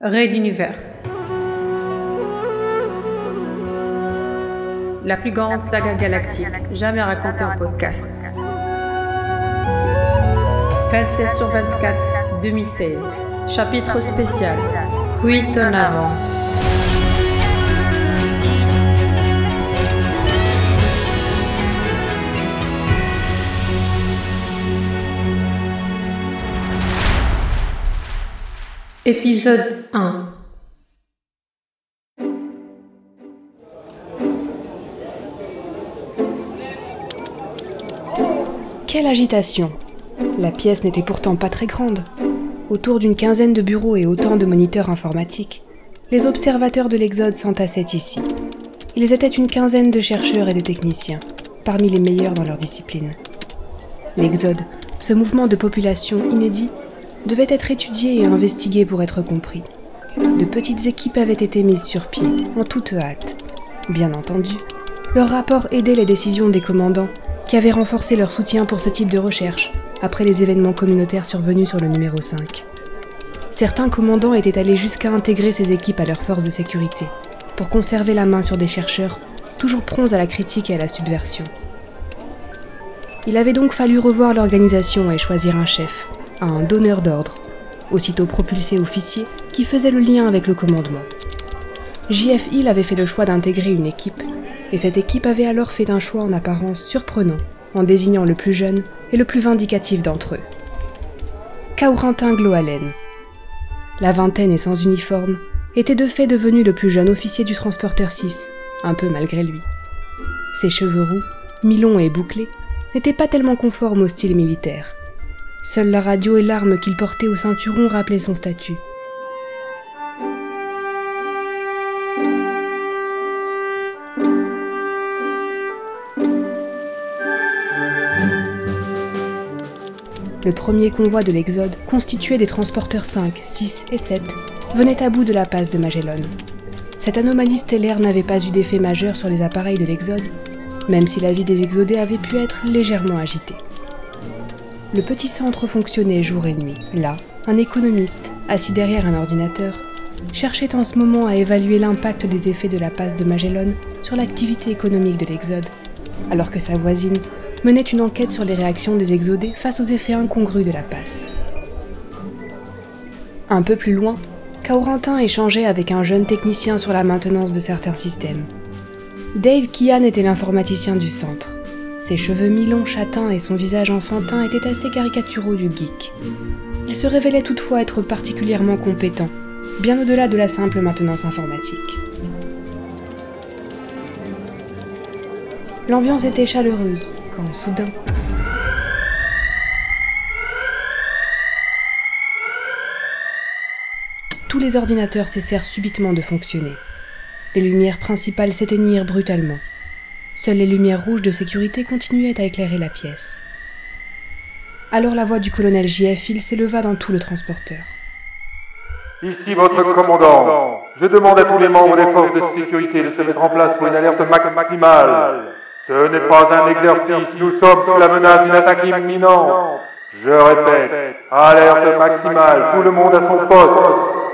Raid Universe. La plus grande saga galactique jamais racontée en podcast. 27 sur 24, 2016. Chapitre spécial. Fuite en avant. Épisode 1 Quelle agitation La pièce n'était pourtant pas très grande. Autour d'une quinzaine de bureaux et autant de moniteurs informatiques, les observateurs de l'Exode s'entassaient ici. Ils étaient une quinzaine de chercheurs et de techniciens, parmi les meilleurs dans leur discipline. L'Exode, ce mouvement de population inédit, devait être étudié et investigué pour être compris. De petites équipes avaient été mises sur pied, en toute hâte. Bien entendu, leur rapport aidait les décisions des commandants, qui avaient renforcé leur soutien pour ce type de recherche, après les événements communautaires survenus sur le numéro 5. Certains commandants étaient allés jusqu'à intégrer ces équipes à leurs forces de sécurité, pour conserver la main sur des chercheurs, toujours prompts à la critique et à la subversion. Il avait donc fallu revoir l'organisation et choisir un chef, un donneur d'ordre, aussitôt propulsé officier, qui faisait le lien avec le commandement. JF Hill avait fait le choix d'intégrer une équipe, et cette équipe avait alors fait un choix en apparence surprenant, en désignant le plus jeune et le plus vindicatif d'entre eux. Kaurentin Gloalen. La vingtaine et sans uniforme, était de fait devenu le plus jeune officier du transporteur 6, un peu malgré lui. Ses cheveux roux, mi-longs et bouclés, n'étaient pas tellement conformes au style militaire. Seule la radio et l'arme qu'il portait au ceinturon rappelaient son statut. Le premier convoi de l'Exode, constitué des transporteurs 5, 6 et 7, venait à bout de la passe de Magellan. Cette anomalie stellaire n'avait pas eu d'effet majeur sur les appareils de l'Exode, même si la vie des exodés avait pu être légèrement agitée. Le petit centre fonctionnait jour et nuit. Là, un économiste, assis derrière un ordinateur, cherchait en ce moment à évaluer l'impact des effets de la passe de Magellan sur l'activité économique de l'Exode, alors que sa voisine menait une enquête sur les réactions des exodés face aux effets incongrus de la passe. Un peu plus loin, Kaurentin échangeait avec un jeune technicien sur la maintenance de certains systèmes. Dave Kian était l'informaticien du centre. Ses cheveux mi-longs châtains et son visage enfantin étaient assez caricaturaux du geek. Il se révélait toutefois être particulièrement compétent, bien au-delà de la simple maintenance informatique. L'ambiance était chaleureuse, quand soudain... Tous les ordinateurs cessèrent subitement de fonctionner. Les lumières principales s'éteignirent brutalement. Seules les lumières rouges de sécurité continuaient à éclairer la pièce. Alors la voix du colonel J.F. Hill s'éleva dans tout le transporteur. Ici votre commandant. Je demande à tous les membres des forces de sécurité de se mettre en place pour une alerte maximale. Ce n'est pas un exercice, nous sommes sous la menace d'une attaque imminente. Je répète, alerte maximale, tout le monde à son poste.